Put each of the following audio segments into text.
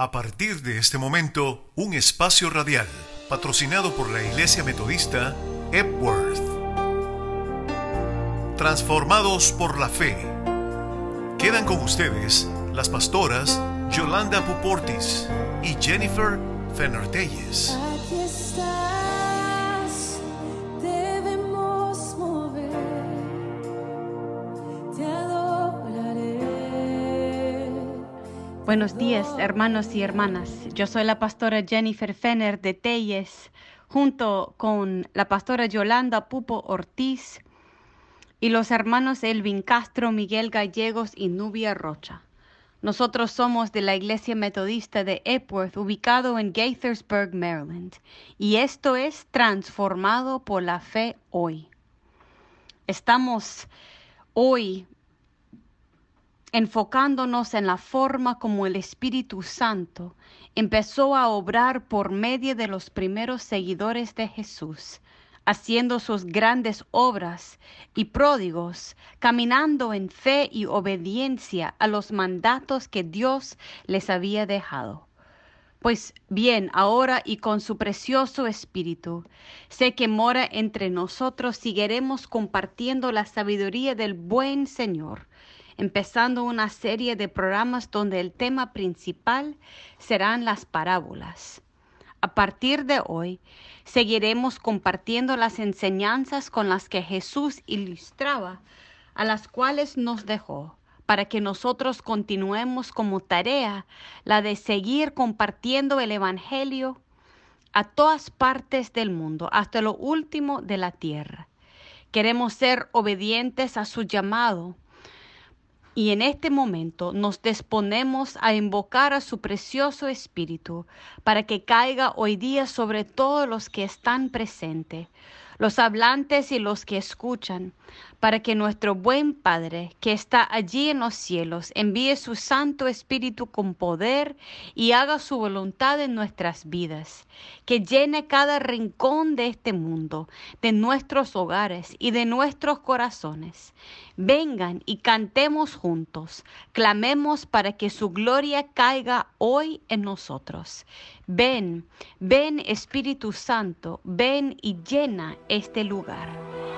A partir de este momento, un espacio radial patrocinado por la Iglesia Metodista Epworth. Transformados por la fe. Quedan con ustedes las pastoras Yolanda Puportis y Jennifer Fenner-Telles. Buenos días, hermanos y hermanas. Yo soy la pastora Jennifer Fenner de Telles, junto con la pastora Yolanda Pupo Ortiz y los hermanos Elvin Castro, Miguel Gallegos y Nubia Rocha. Nosotros somos de la Iglesia Metodista de Epworth, ubicado en Gaithersburg, Maryland, y esto es Transformado por la Fe hoy. Estamos hoy enfocándonos en la forma como el Espíritu Santo empezó a obrar por medio de los primeros seguidores de Jesús, haciendo sus grandes obras y pródigos, caminando en fe y obediencia a los mandatos que Dios les había dejado. Pues bien, ahora y con su precioso Espíritu, sé que mora entre nosotros, seguiremos compartiendo la sabiduría del buen Señor empezando una serie de programas donde el tema principal serán las parábolas. A partir de hoy, seguiremos compartiendo las enseñanzas con las que Jesús ilustraba, a las cuales nos dejó, para que nosotros continuemos como tarea la de seguir compartiendo el Evangelio a todas partes del mundo, hasta lo último de la tierra. Queremos ser obedientes a su llamado y en este momento nos disponemos a invocar a su precioso Espíritu para que caiga hoy día sobre todos los que están presentes, los hablantes y los que escuchan, para que nuestro buen Padre, que está allí en los cielos, envíe su Santo Espíritu con poder y haga su voluntad en nuestras vidas, que llene cada rincón de este mundo, de nuestros hogares y de nuestros corazones. Vengan y cantemos juntos, clamemos para que su gloria caiga hoy en nosotros. Ven, ven Espíritu Santo, ven y llena este lugar.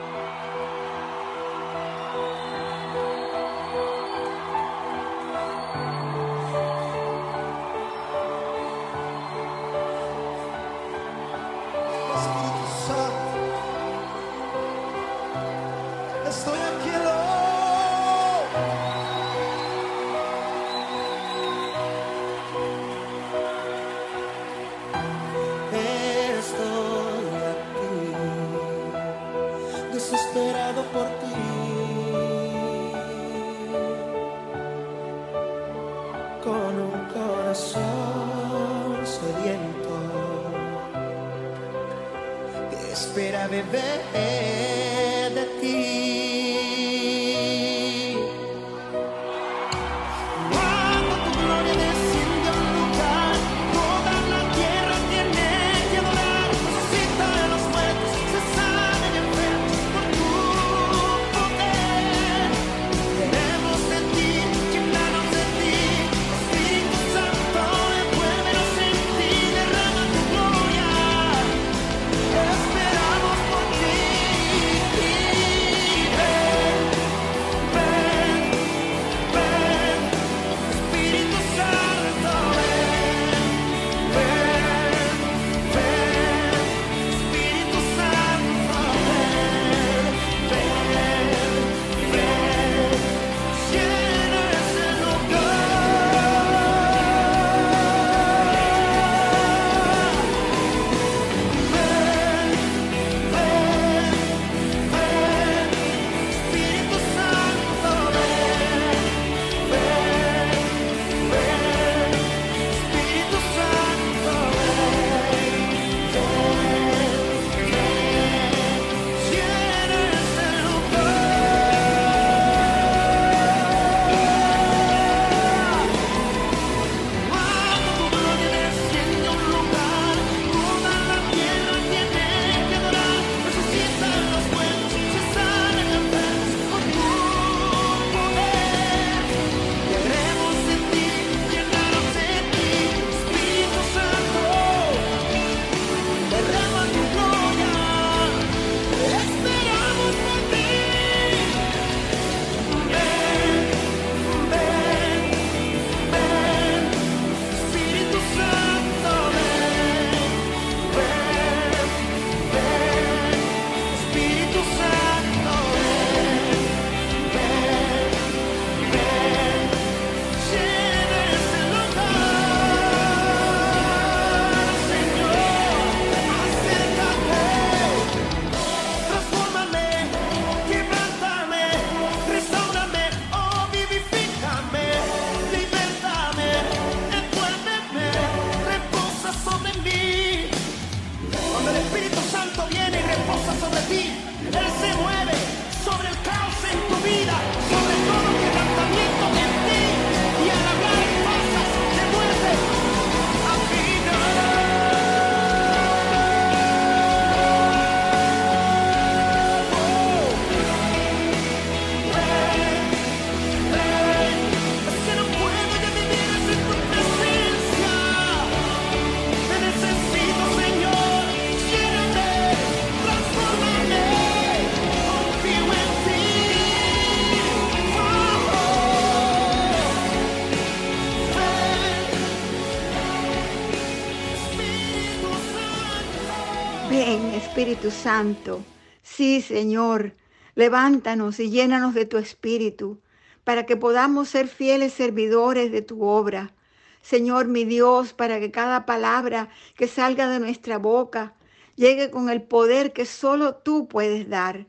Santo. Sí, Señor, levántanos y llénanos de tu Espíritu para que podamos ser fieles servidores de tu obra. Señor mi Dios, para que cada palabra que salga de nuestra boca llegue con el poder que solo tú puedes dar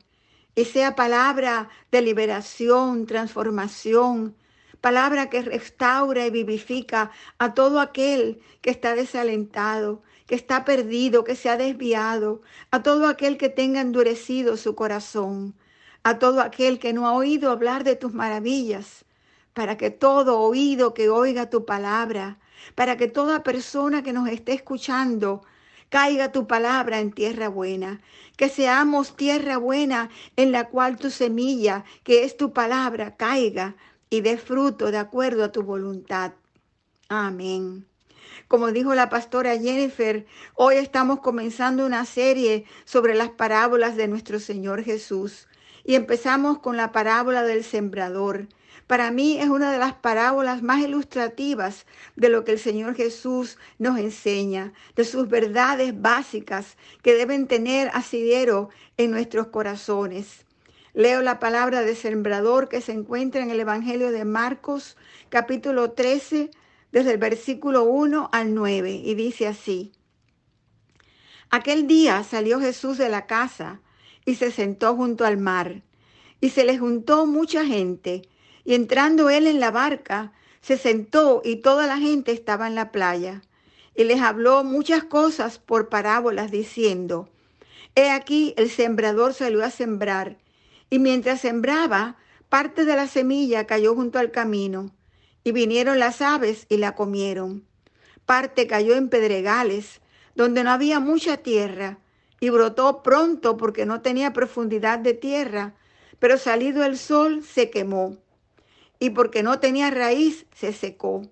y sea palabra de liberación, transformación, palabra que restaura y vivifica a todo aquel que está desalentado, que está perdido, que se ha desviado, a todo aquel que tenga endurecido su corazón, a todo aquel que no ha oído hablar de tus maravillas, para que todo oído que oiga tu palabra, para que toda persona que nos esté escuchando caiga tu palabra en tierra buena, que seamos tierra buena en la cual tu semilla, que es tu palabra, caiga y dé fruto de acuerdo a tu voluntad. Amén. Como dijo la pastora Jennifer, hoy estamos comenzando una serie sobre las parábolas de nuestro Señor Jesús y empezamos con la parábola del sembrador. Para mí es una de las parábolas más ilustrativas de lo que el Señor Jesús nos enseña, de sus verdades básicas que deben tener asidero en nuestros corazones. Leo la palabra de sembrador que se encuentra en el Evangelio de Marcos, capítulo 13, desde el versículo 1 al 9, y dice así. Aquel día salió Jesús de la casa y se sentó junto al mar, y se le juntó mucha gente, y entrando él en la barca, se sentó y toda la gente estaba en la playa, y les habló muchas cosas por parábolas, diciendo, He aquí el sembrador salió a sembrar, y mientras sembraba, parte de la semilla cayó junto al camino, y vinieron las aves y la comieron. Parte cayó en pedregales, donde no había mucha tierra, y brotó pronto porque no tenía profundidad de tierra, pero salido el sol se quemó, y porque no tenía raíz se secó.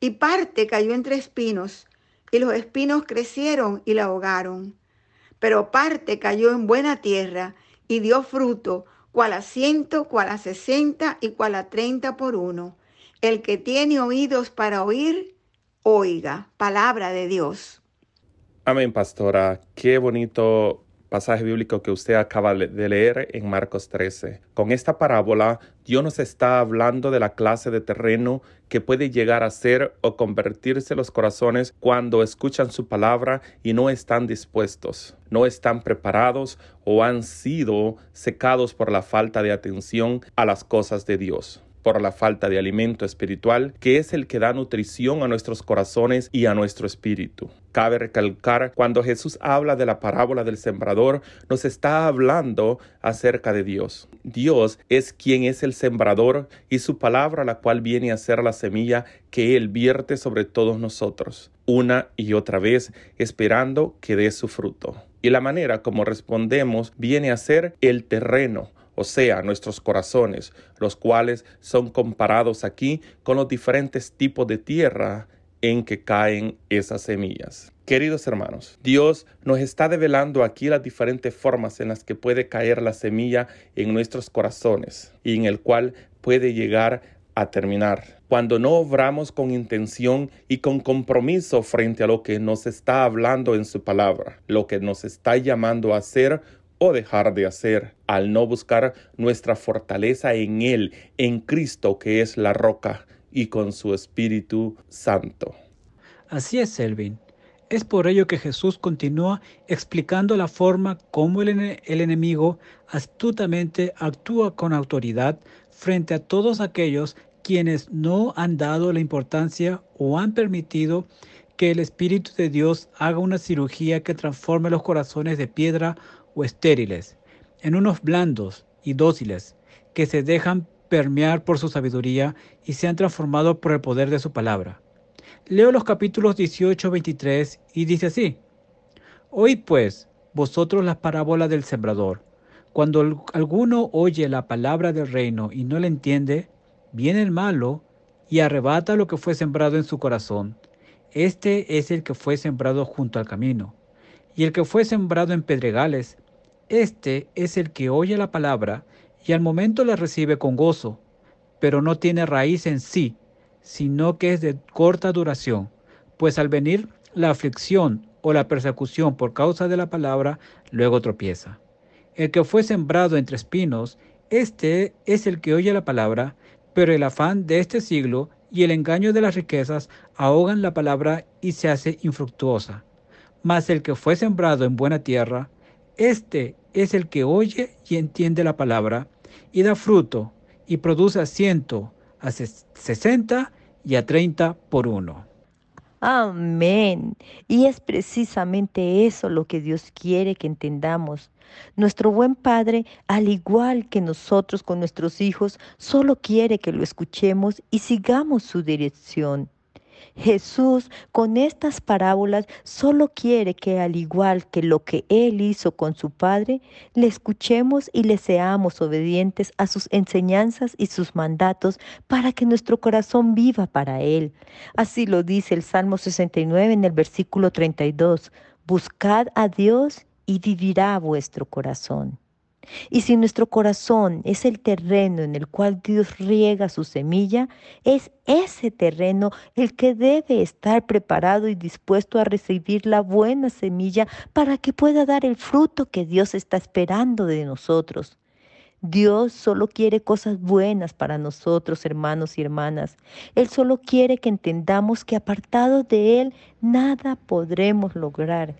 Y parte cayó entre espinos, y los espinos crecieron y la ahogaron. Pero parte cayó en buena tierra y dio fruto, cual a ciento, cual a sesenta y cual a treinta por uno. El que tiene oídos para oír, oiga. Palabra de Dios. Amén, pastora. Qué bonito pasaje bíblico que usted acaba de leer en Marcos 13. Con esta parábola, Dios nos está hablando de la clase de terreno que puede llegar a ser o convertirse los corazones cuando escuchan su palabra y no están dispuestos, no están preparados o han sido secados por la falta de atención a las cosas de Dios por la falta de alimento espiritual, que es el que da nutrición a nuestros corazones y a nuestro espíritu. Cabe recalcar, cuando Jesús habla de la parábola del sembrador, nos está hablando acerca de Dios. Dios es quien es el sembrador y su palabra la cual viene a ser la semilla que Él vierte sobre todos nosotros, una y otra vez, esperando que dé su fruto. Y la manera como respondemos viene a ser el terreno, o sea, nuestros corazones, los cuales son comparados aquí con los diferentes tipos de tierra en que caen esas semillas. Queridos hermanos, Dios nos está develando aquí las diferentes formas en las que puede caer la semilla en nuestros corazones y en el cual puede llegar a terminar. Cuando no obramos con intención y con compromiso frente a lo que nos está hablando en su palabra, lo que nos está llamando a hacer o dejar de hacer al no buscar nuestra fortaleza en Él, en Cristo que es la roca y con su Espíritu Santo. Así es, Selvin. Es por ello que Jesús continúa explicando la forma como el, enemigo astutamente actúa con autoridad frente a todos aquellos quienes no han dado la importancia o han permitido que el Espíritu de Dios haga una cirugía que transforme los corazones de piedra o estériles, en unos blandos y dóciles, que se dejan permear por su sabiduría y se han transformado por el poder de su palabra. Leo los capítulos 18, 23 y dice así, Oíd pues vosotros las parábolas del sembrador. Cuando alguno oye la palabra del reino y no la entiende, viene el malo y arrebata lo que fue sembrado en su corazón. Este es el que fue sembrado junto al camino. Y el que fue sembrado en pedregales, este es el que oye la palabra y al momento la recibe con gozo, pero no tiene raíz en sí, sino que es de corta duración, pues al venir la aflicción o la persecución por causa de la palabra, luego tropieza. El que fue sembrado entre espinos, este es el que oye la palabra, pero el afán de este siglo y el engaño de las riquezas ahogan la palabra y se hace infructuosa. Mas el que fue sembrado en buena tierra, este es el que oye y entiende la palabra, y da fruto, y produce a ciento, a ses- sesenta y a treinta por uno. Amén. Y es precisamente eso lo que Dios quiere que entendamos. Nuestro buen Padre, al igual que nosotros con nuestros hijos, solo quiere que lo escuchemos y sigamos su dirección. Jesús con estas parábolas solo quiere que al igual que lo que Él hizo con su Padre, le escuchemos y le seamos obedientes a sus enseñanzas y sus mandatos para que nuestro corazón viva para Él. Así lo dice el Salmo 69 en el versículo 32. Buscad a Dios y vivirá vuestro corazón. Y si nuestro corazón es el terreno en el cual Dios riega su semilla, es ese terreno el que debe estar preparado y dispuesto a recibir la buena semilla para que pueda dar el fruto que Dios está esperando de nosotros. Dios solo quiere cosas buenas para nosotros, hermanos y hermanas. Él solo quiere que entendamos que apartados de Él nada podremos lograr.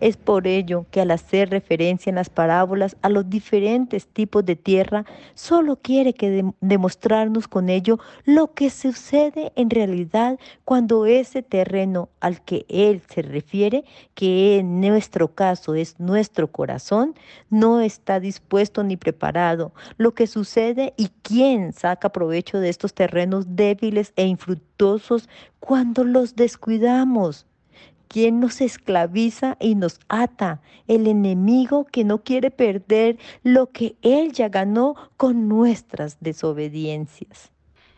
Es por ello que al hacer referencia en las parábolas a los diferentes tipos de tierra, solo quiere que de- demostrarnos con ello lo que sucede en realidad cuando ese terreno al que Él se refiere, que en nuestro caso es nuestro corazón, no está dispuesto ni preparado. Lo que sucede y quién saca provecho de estos terrenos débiles e infructuosos cuando los descuidamos. ¿Quién nos esclaviza y nos ata? El enemigo que no quiere perder lo que él ya ganó con nuestras desobediencias.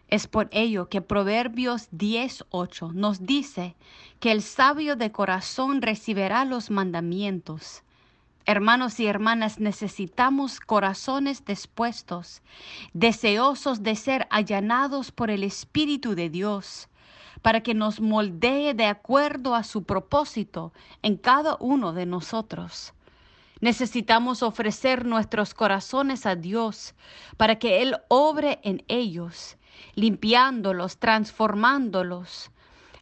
Es por ello que Proverbios 10:8 nos dice que el sabio de corazón recibirá los mandamientos. Hermanos y hermanas, necesitamos corazones dispuestos, deseosos de ser allanados por el Espíritu de Dios, para que nos moldee de acuerdo a su propósito en cada uno de nosotros. Necesitamos ofrecer nuestros corazones a Dios para que Él obre en ellos, limpiándolos, transformándolos,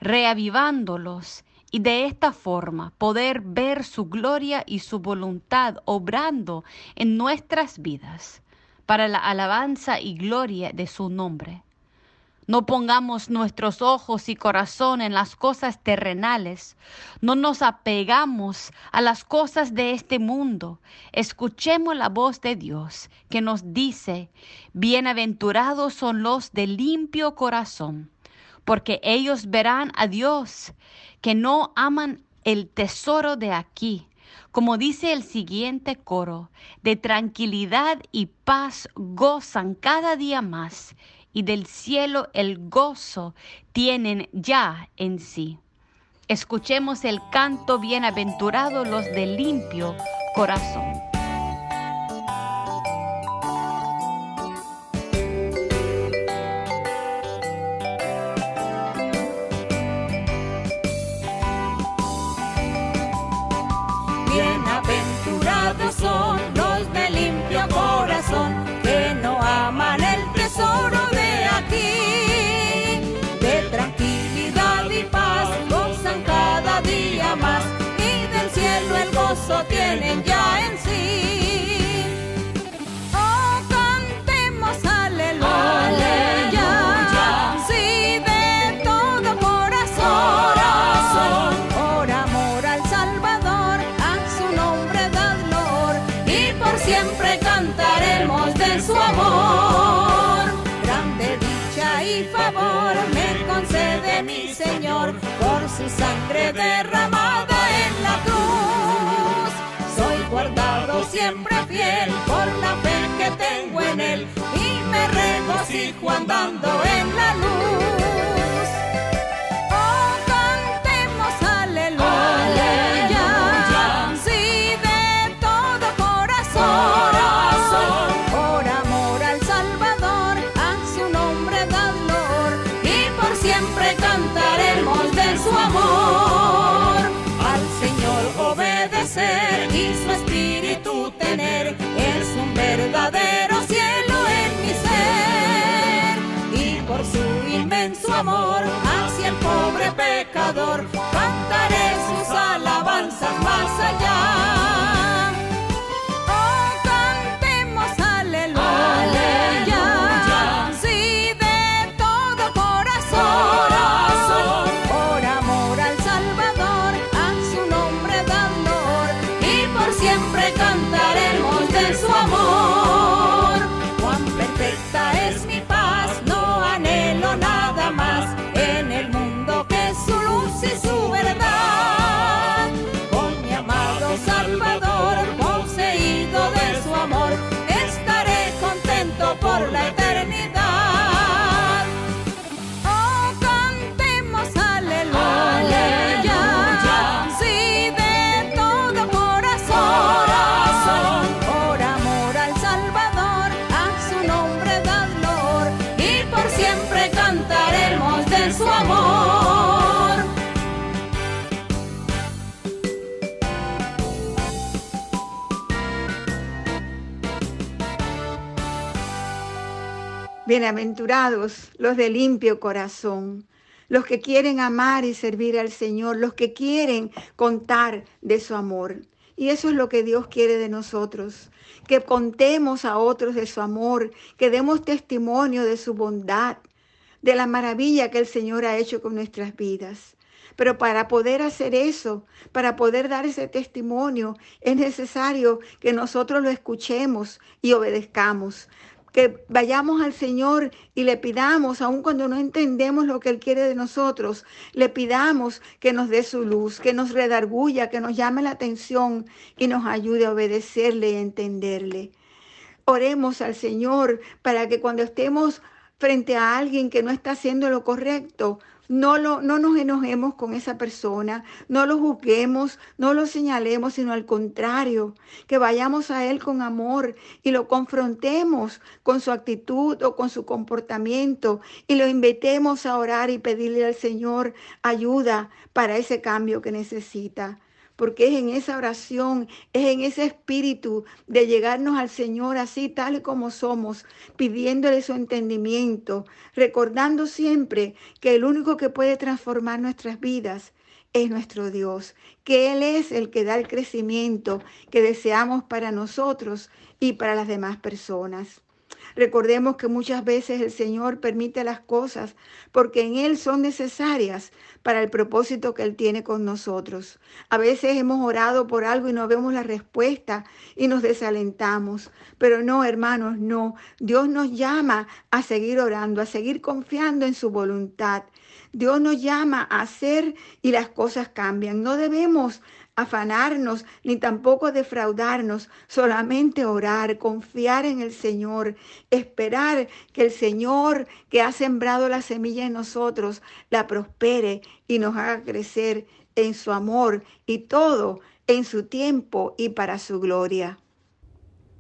reavivándolos y de esta forma poder ver su gloria y su voluntad obrando en nuestras vidas para la alabanza y gloria de su nombre. No pongamos nuestros ojos y corazón en las cosas terrenales. No nos apegamos a las cosas de este mundo. Escuchemos la voz de Dios que nos dice, bienaventurados son los de limpio corazón, porque ellos verán a Dios, que no aman el tesoro de aquí. Como dice el siguiente coro, de tranquilidad y paz gozan cada día más y del cielo el gozo tienen ya en sí. Escuchemos el canto bienaventurado los de limpio corazón. Tienen ya en fiel por la fe que tengo en él y me regocijo andando en la luz. Bienaventurados los de limpio corazón, los que quieren amar y servir al Señor, los que quieren contar de su amor. Y eso es lo que Dios quiere de nosotros, que contemos a otros de su amor, que demos testimonio de su bondad, de la maravilla que el Señor ha hecho con nuestras vidas. Pero para poder hacer eso, para poder dar ese testimonio, es necesario que nosotros lo escuchemos y obedezcamos que vayamos al Señor y le pidamos, aun cuando no entendemos lo que Él quiere de nosotros, le pidamos que nos dé su luz, que nos redarguya, que nos llame la atención y nos ayude a obedecerle y entenderle. Oremos al Señor para que cuando estemos frente a alguien que no está haciendo lo correcto, no, lo, no nos enojemos con esa persona, no lo juzguemos, no lo señalemos, sino al contrario, que vayamos a Él con amor y lo confrontemos con su actitud o con su comportamiento y lo invitemos a orar y pedirle al Señor ayuda para ese cambio que necesita porque es en esa oración, es en ese espíritu de llegarnos al Señor así tal como somos, pidiéndole su entendimiento, recordando siempre que el único que puede transformar nuestras vidas es nuestro Dios, que Él es el que da el crecimiento que deseamos para nosotros y para las demás personas. Recordemos que muchas veces el Señor permite las cosas porque en Él son necesarias para el propósito que Él tiene con nosotros. A veces hemos orado por algo y no vemos la respuesta y nos desalentamos. Pero no, hermanos, no. Dios nos llama a seguir orando, a seguir confiando en su voluntad. Dios nos llama a hacer y las cosas cambian. No debemos afanarnos ni tampoco defraudarnos, solamente orar, confiar en el Señor, esperar que el Señor que ha sembrado la semilla en nosotros la prospere y nos haga crecer en su amor y todo en su tiempo y para su gloria.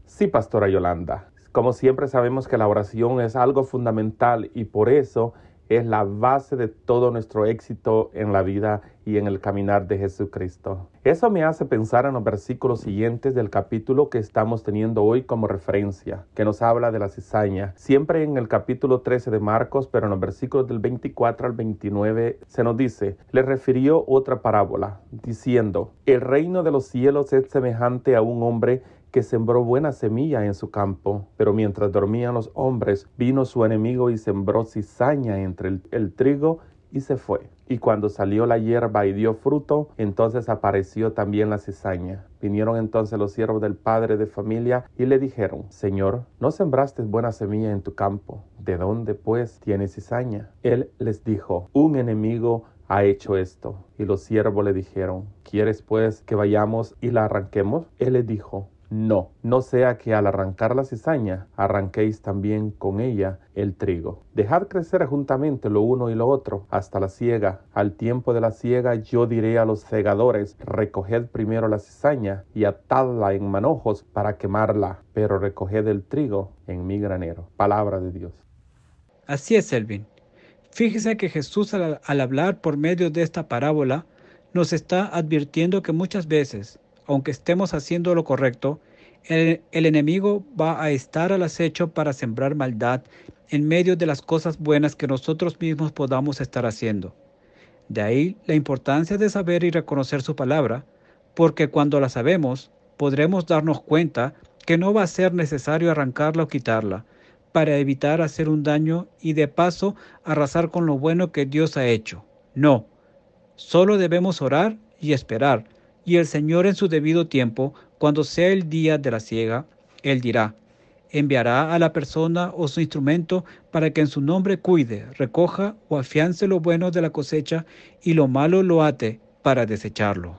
Sí, Pastora Yolanda. Como siempre sabemos que la oración es algo fundamental y por eso es la base de todo nuestro éxito en la vida y en el caminar de Jesucristo. Eso me hace pensar en los versículos siguientes del capítulo que estamos teniendo hoy como referencia, que nos habla de la cizaña. Siempre en el capítulo 13 de Marcos, pero en los versículos del 24 al 29 se nos dice, le refirió otra parábola, diciendo, el reino de los cielos es semejante a un hombre que sembró buena semilla en su campo, pero mientras dormían los hombres, vino su enemigo y sembró cizaña entre el, trigo y se fue. Y cuando salió la hierba y dio fruto, entonces apareció también la cizaña. Vinieron entonces los siervos del padre de familia y le dijeron, Señor, ¿no sembraste buena semilla en tu campo? ¿De dónde pues tienes cizaña? Él les dijo, un enemigo ha hecho esto. Y los siervos le dijeron, ¿quieres pues que vayamos y la arranquemos? Él les dijo, no, no sea que al arrancar la cizaña arranquéis también con ella el trigo. Dejad crecer juntamente lo uno y lo otro hasta la siega. Al tiempo de la siega yo diré a los segadores, recoged primero la cizaña y atadla en manojos para quemarla, pero recoged el trigo en mi granero. Palabra de Dios. Así es, Elvin. Fíjese que Jesús al, al hablar por medio de esta parábola nos está advirtiendo que muchas veces aunque estemos haciendo lo correcto, el, enemigo va a estar al acecho para sembrar maldad en medio de las cosas buenas que nosotros mismos podamos estar haciendo. De ahí la importancia de saber y reconocer su palabra, porque cuando la sabemos, podremos darnos cuenta que no va a ser necesario arrancarla o quitarla, para evitar hacer un daño y de paso arrasar con lo bueno que Dios ha hecho. No, solo debemos orar y esperar, y el Señor en su debido tiempo, cuando sea el día de la siega, Él dirá, enviará a la persona o su instrumento para que en su nombre cuide, recoja o afiance lo bueno de la cosecha y lo malo lo ate para desecharlo.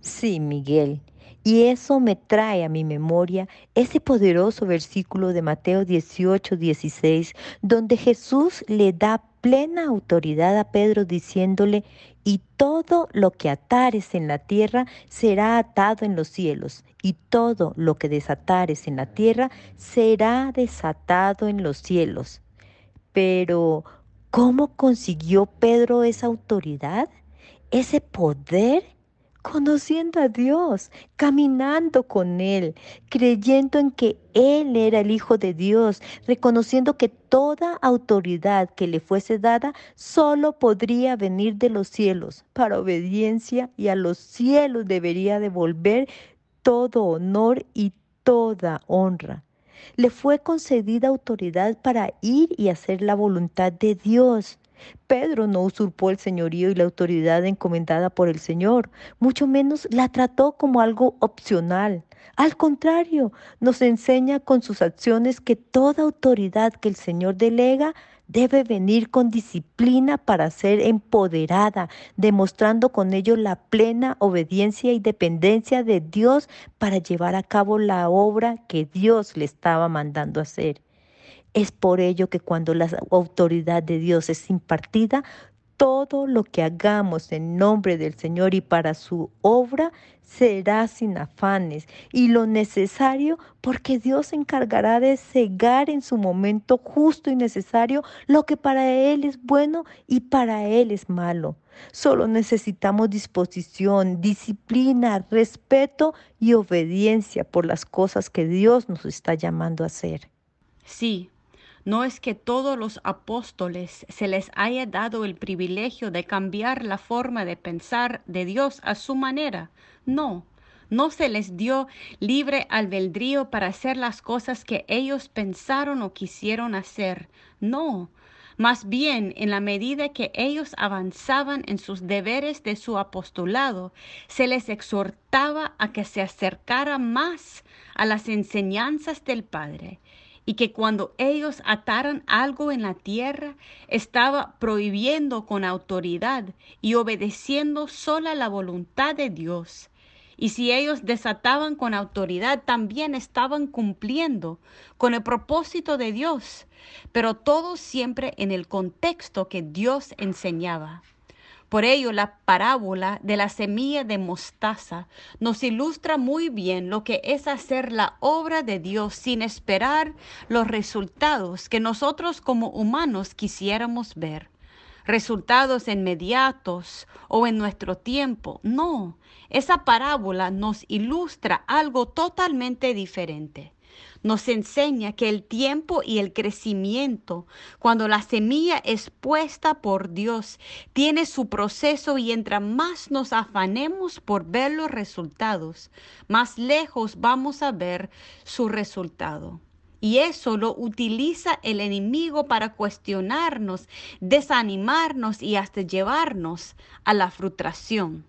Sí, Miguel. Y eso me trae a mi memoria ese poderoso versículo de Mateo 18, 16, donde Jesús le da plena autoridad a Pedro diciéndole, y todo lo que atares en la tierra será atado en los cielos, y todo lo que desatares en la tierra será desatado en los cielos. Pero, ¿cómo consiguió Pedro esa autoridad? Ese poder conociendo a Dios, caminando con Él, creyendo en que Él era el Hijo de Dios, reconociendo que toda autoridad que le fuese dada solo podría venir de los cielos para obediencia y a los cielos debería devolver todo honor y toda honra. Le fue concedida autoridad para ir y hacer la voluntad de Dios. Pedro no usurpó el señorío y la autoridad encomendada por el Señor, mucho menos la trató como algo opcional. Al contrario, nos enseña con sus acciones que toda autoridad que el Señor delega debe venir con disciplina para ser empoderada, demostrando con ello la plena obediencia y dependencia de Dios para llevar a cabo la obra que Dios le estaba mandando hacer. Es por ello que cuando la autoridad de Dios es impartida, todo lo que hagamos en nombre del Señor y para su obra será sin afanes y lo necesario porque Dios se encargará de cegar en su momento justo y necesario lo que para Él es bueno y para Él es malo. Solo necesitamos disposición, disciplina, respeto y obediencia por las cosas que Dios nos está llamando a hacer. Sí, no es que todos los apóstoles se les haya dado el privilegio de cambiar la forma de pensar de Dios a su manera. No, no se les dio libre albedrío para hacer las cosas que ellos pensaron o quisieron hacer. No, más bien, en la medida que ellos avanzaban en sus deberes de su apostolado, se les exhortaba a que se acercaran más a las enseñanzas del Padre y que cuando ellos ataran algo en la tierra, estaba prohibiendo con autoridad y obedeciendo sola la voluntad de Dios. Y si ellos desataban con autoridad, también estaban cumpliendo con el propósito de Dios, pero todo siempre en el contexto que Dios enseñaba. Por ello, la parábola de la semilla de mostaza nos ilustra muy bien lo que es hacer la obra de Dios sin esperar los resultados que nosotros como humanos quisiéramos ver. Resultados inmediatos o en nuestro tiempo. No, esa parábola nos ilustra algo totalmente diferente nos enseña que el tiempo y el crecimiento, cuando la semilla es puesta por Dios, tiene su proceso y entre más nos afanemos por ver los resultados, más lejos vamos a ver su resultado. Y eso lo utiliza el enemigo para cuestionarnos, desanimarnos y hasta llevarnos a la frustración.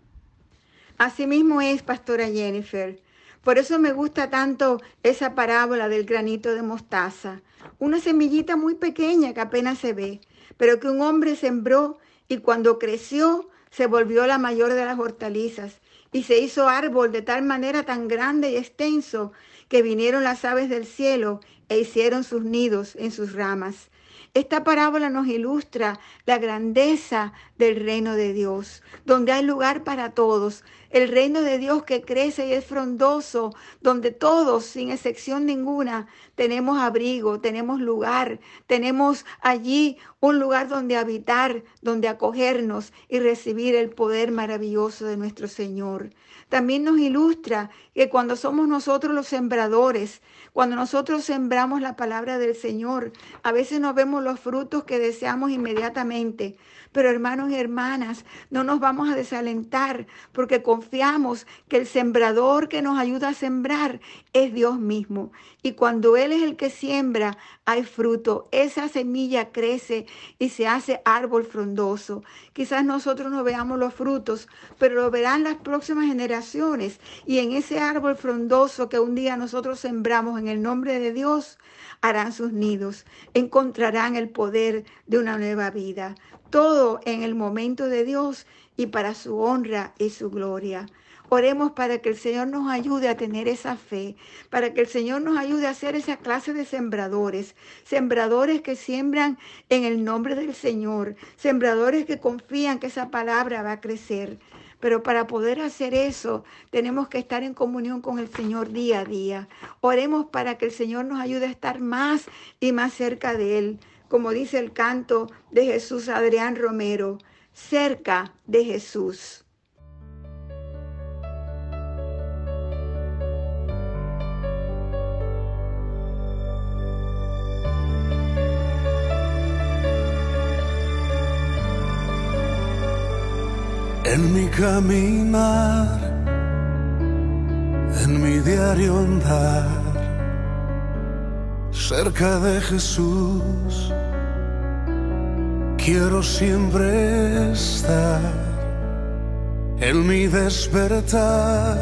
Asimismo es, pastora Jennifer. Por eso me gusta tanto esa parábola del granito de mostaza. Una semillita muy pequeña que apenas se ve, pero que un hombre sembró y cuando creció se volvió la mayor de las hortalizas y se hizo árbol de tal manera tan grande y extenso que vinieron las aves del cielo e hicieron sus nidos en sus ramas. Esta parábola nos ilustra la grandeza del reino de Dios, donde hay lugar para todos, el reino de Dios que crece y es frondoso, donde todos, sin excepción ninguna, tenemos abrigo, tenemos lugar, tenemos allí un lugar donde habitar, donde acogernos y recibir el poder maravilloso de nuestro Señor. También nos ilustra que cuando somos nosotros los sembradores, cuando nosotros sembramos la palabra del Señor, a veces no vemos los frutos que deseamos inmediatamente. Pero hermanos y hermanas, no nos vamos a desalentar porque confiamos que el sembrador que nos ayuda a sembrar es Dios mismo. Y cuando Él es el que siembra, hay fruto. Esa semilla crece y se hace árbol frondoso. Quizás nosotros no veamos los frutos, pero lo verán las próximas generaciones. Y en ese árbol frondoso que un día nosotros sembramos en el nombre de Dios, harán sus nidos, encontrarán el poder de una nueva vida. Todo en el momento de Dios y para su honra y su gloria. Oremos para que el Señor nos ayude a tener esa fe, para que el Señor nos ayude a ser esa clase de sembradores, sembradores que siembran en el nombre del Señor, sembradores que confían que esa palabra va a crecer. Pero para poder hacer eso, tenemos que estar en comunión con el Señor día a día. Oremos para que el Señor nos ayude a estar más y más cerca de Él, como dice el canto de Jesús Adrián Romero, cerca de Jesús. En mi caminar, en mi diario andar, cerca de Jesús, quiero siempre estar. En mi despertar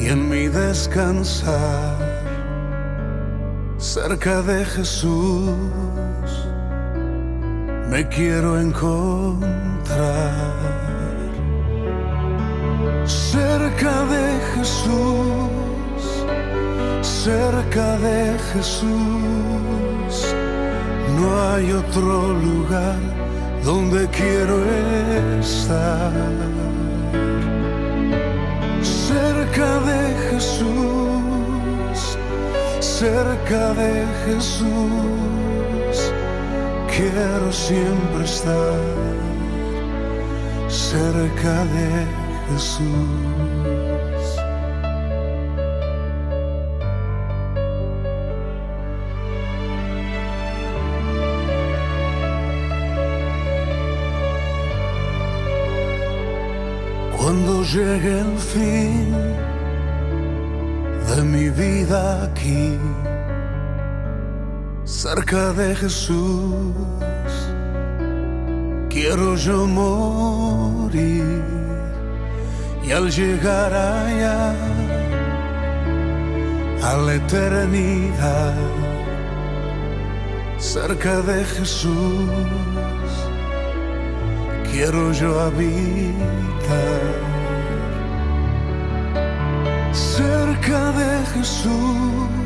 y en mi descansar, cerca de Jesús me quiero encontrar cerca de Jesús, cerca de Jesús. No hay otro lugar donde quiero estar. Cerca de Jesús, cerca de Jesús quiero siempre estar cerca de Jesús. Cuando llegue el fin de mi vida aquí, cerca de Jesús, quiero yo morir y al llegar allá a la eternidad, cerca de Jesús, quiero yo habitar. Cerca de Jesús,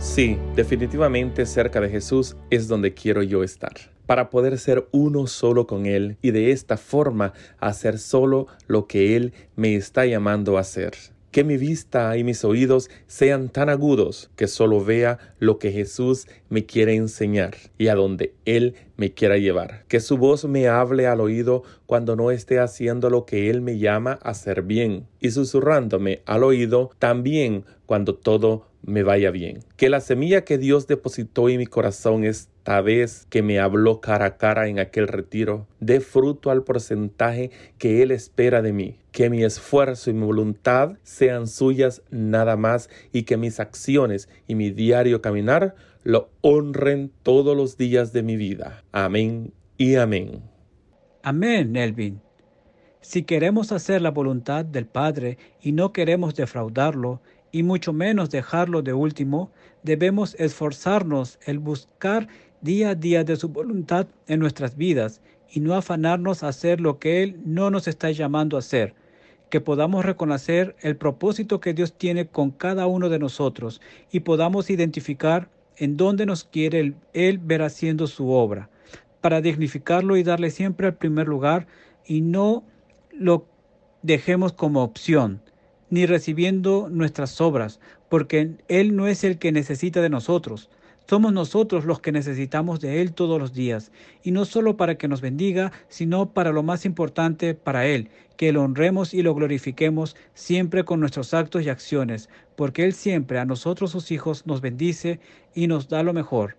Sí, definitivamente cerca de Jesús es donde quiero yo estar, para poder ser uno solo con Él y de esta forma hacer solo lo que Él me está llamando a hacer. Que mi vista y mis oídos sean tan agudos que solo vea lo que Jesús me quiere enseñar y a donde Él me quiera llevar. Que su voz me hable al oído cuando no esté haciendo lo que Él me llama a hacer bien y susurrándome al oído también cuando todo me vaya bien. Que la semilla que Dios depositó en mi corazón esta vez que me habló cara a cara en aquel retiro dé fruto al porcentaje que Él espera de mí. Que mi esfuerzo y mi voluntad sean suyas nada más y que mis acciones y mi diario caminar lo honren todos los días de mi vida. Amén y amén. Amén, Elvin. Si queremos hacer la voluntad del Padre y no queremos defraudarlo, y mucho menos dejarlo de último, debemos esforzarnos el buscar día a día de su voluntad en nuestras vidas y no afanarnos a hacer lo que Él no nos está llamando a hacer, que podamos reconocer el propósito que Dios tiene con cada uno de nosotros y podamos identificar en dónde nos quiere Él, ver haciendo su obra, para dignificarlo y darle siempre el primer lugar y no lo dejemos como opción, ni recibiendo nuestras obras, porque Él no es el que necesita de nosotros. Somos nosotros los que necesitamos de Él todos los días, y no solo para que nos bendiga, sino para lo más importante para Él, que lo honremos y lo glorifiquemos siempre con nuestros actos y acciones, porque Él siempre a nosotros sus hijos nos bendice y nos da lo mejor,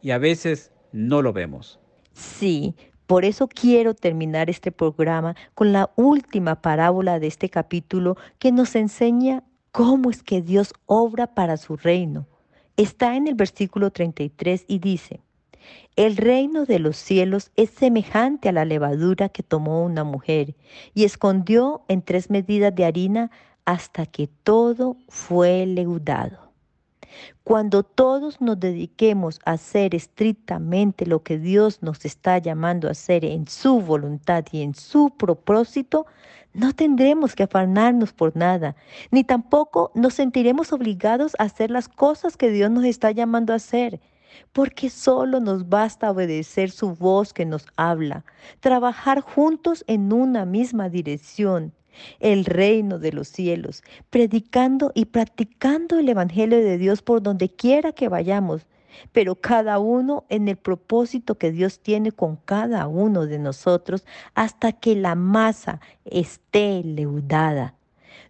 y a veces no lo vemos. Sí, por eso quiero terminar este programa con la última parábola de este capítulo que nos enseña cómo es que Dios obra para su reino. Está en el versículo 33 y dice, el reino de los cielos es semejante a la levadura que tomó una mujer y escondió en tres medidas de harina hasta que todo fue leudado. Cuando todos nos dediquemos a hacer estrictamente lo que Dios nos está llamando a hacer en su voluntad y en su propósito, no tendremos que afanarnos por nada, ni tampoco nos sentiremos obligados a hacer las cosas que Dios nos está llamando a hacer porque solo nos basta obedecer su voz que nos habla, trabajar juntos en una misma dirección, el reino de los cielos, predicando y practicando el Evangelio de Dios por donde quiera que vayamos, pero cada uno en el propósito que Dios tiene con cada uno de nosotros hasta que la masa esté leudada.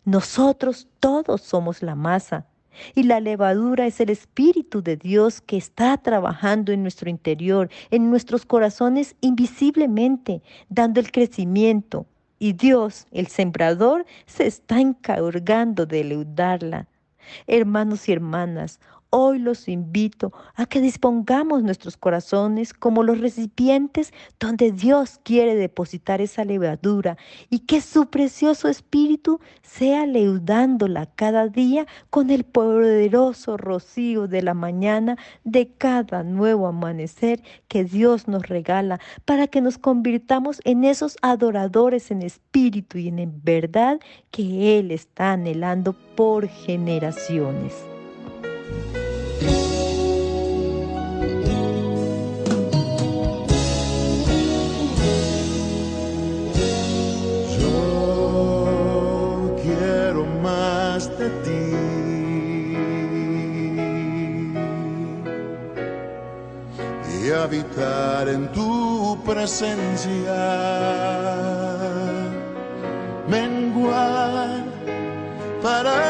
Nosotros todos somos la masa. Y la levadura es el Espíritu de Dios que está trabajando en nuestro interior, en nuestros corazones invisiblemente, dando el crecimiento, y Dios, el sembrador, se está encargando de leudarla. Hermanos y hermanas, Hoy los invito a que dispongamos nuestros corazones como los recipientes donde Dios quiere depositar esa levadura y que su precioso espíritu sea leudándola cada día con el poderoso rocío de la mañana de cada nuevo amanecer que Dios nos regala para que nos convirtamos en esos adoradores en espíritu y en verdad que Él está anhelando por generaciones. Habitar en tu presencia. Menguar para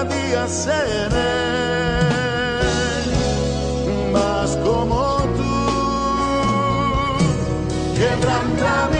cada día seré más como tú. Quebranta mi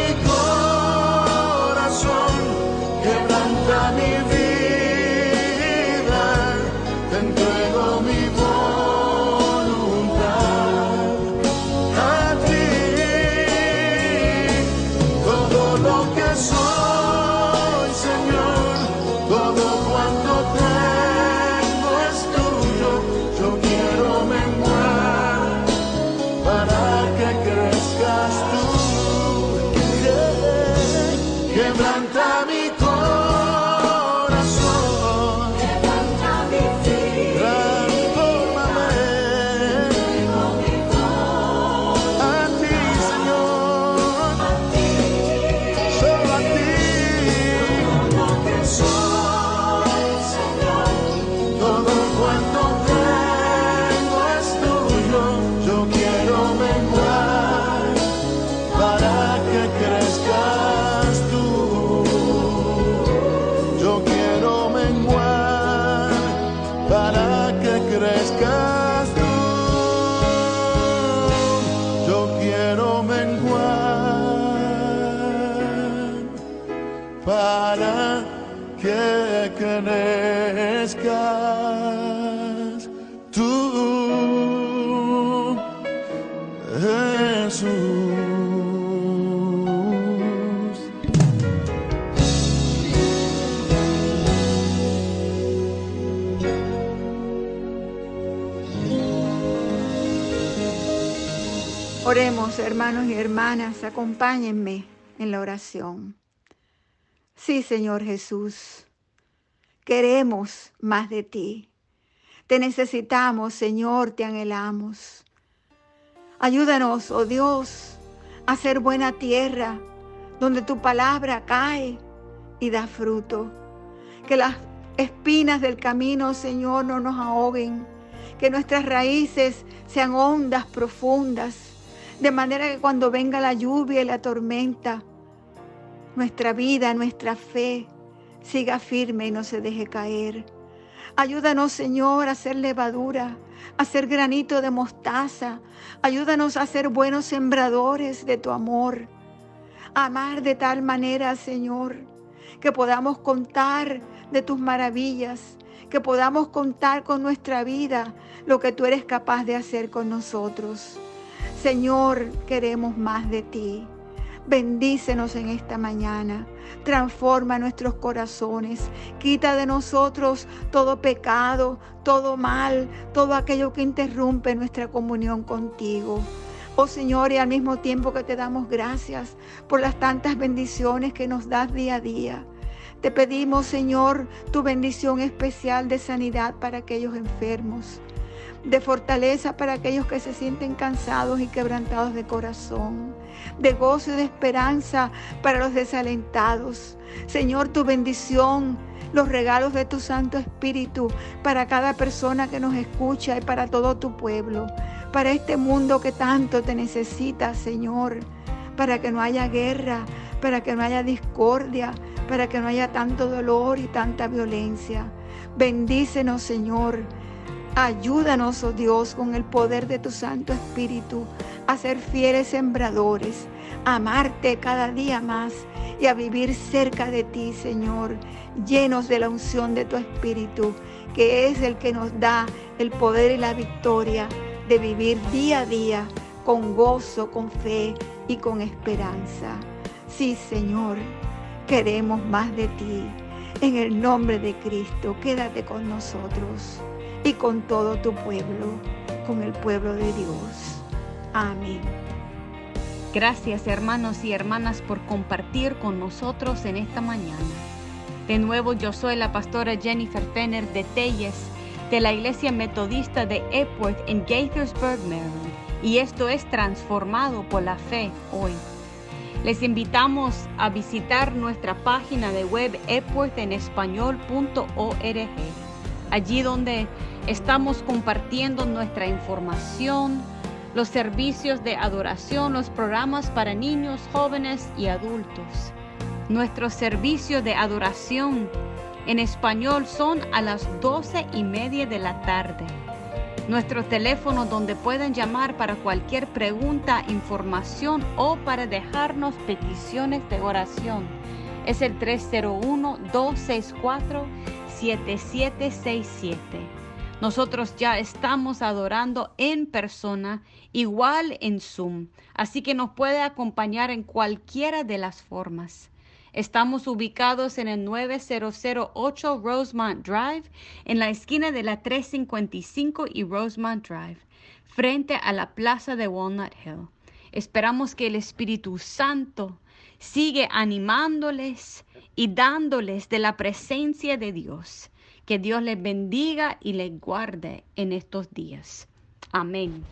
crezcas tú, Jesús. Oremos, hermanos y hermanas, acompáñenme en la oración. Sí, Señor Jesús, queremos más de ti. Te necesitamos, Señor, te anhelamos. Ayúdanos, oh Dios, a ser buena tierra donde tu palabra cae y da fruto. Que las espinas del camino, Señor, no nos ahoguen. Que nuestras raíces sean hondas, profundas. De manera que cuando venga la lluvia y la tormenta, nuestra vida, nuestra fe siga firme y no se deje caer. Ayúdanos, Señor, a ser levadura, a ser granito de mostaza. Ayúdanos a ser buenos sembradores de tu amor. Amar de tal manera, Señor, que podamos contar de tus maravillas, que podamos contar con nuestra vida lo que tú eres capaz de hacer con nosotros. Señor, queremos más de ti. Bendícenos en esta mañana. Transforma nuestros corazones. Quita de nosotros todo pecado, todo mal, todo aquello que interrumpe nuestra comunión contigo. Oh Señor, y al mismo tiempo que te damos gracias por las tantas bendiciones que nos das día a día. Te pedimos, Señor, tu bendición especial de sanidad para aquellos enfermos de fortaleza para aquellos que se sienten cansados y quebrantados de corazón, de gozo y de esperanza para los desalentados. Señor, tu bendición, los regalos de tu Santo Espíritu para cada persona que nos escucha y para todo tu pueblo, para este mundo que tanto te necesita, Señor, para que no haya guerra, para que no haya discordia, para que no haya tanto dolor y tanta violencia. Bendícenos, Señor. Ayúdanos, oh Dios, con el poder de tu Santo Espíritu a ser fieles sembradores, a amarte cada día más y a vivir cerca de ti, Señor, llenos de la unción de tu Espíritu, que es el que nos da el poder y la victoria de vivir día a día con gozo, con fe y con esperanza. Sí, Señor, queremos más de ti. En el nombre de Cristo, quédate con nosotros y con todo tu pueblo, con el pueblo de Dios. Amén. Gracias hermanos y hermanas por compartir con nosotros en esta mañana. De nuevo yo soy la pastora Jennifer Fenner de Telles de la Iglesia Metodista de Epworth en Gaithersburg, Maryland. Y esto es transformado por la fe hoy. Les invitamos a visitar nuestra página de web epworthenespañol.org, allí donde estamos compartiendo nuestra información, los servicios de adoración, los programas para niños, jóvenes y adultos. Nuestros servicios de adoración en español son a las doce y media de la tarde. Nuestro teléfono donde pueden llamar para cualquier pregunta, información o para dejarnos peticiones de oración es el 301-264-7767. Nosotros ya estamos adorando en persona, igual en Zoom, así que nos puede acompañar en cualquiera de las formas. Estamos ubicados en el 9008 Rosemont Drive, en la esquina de la 355 y Rosemont Drive, frente a la plaza de Walnut Hill. Esperamos que el Espíritu Santo sigue animándoles y dándoles de la presencia de Dios. Que Dios les bendiga y les guarde en estos días. Amén.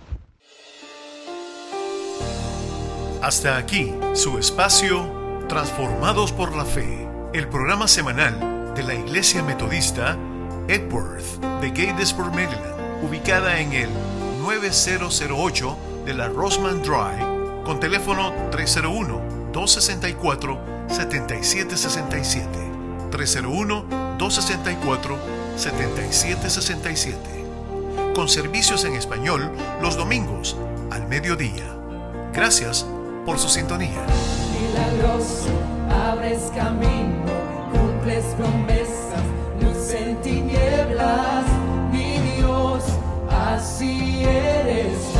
Hasta aquí su espacio Transformados por la Fe, el programa semanal de la Iglesia Metodista Edworth de Gatesburg, Maryland, ubicada en el 9008 de la Roseman Drive, con teléfono 301-264-7767. 301-264-7767. Con servicios en español los domingos al mediodía. Gracias por su sintonía. Milagros, abres camino, cumples promesas, luz en tinieblas, mi Dios, así eres.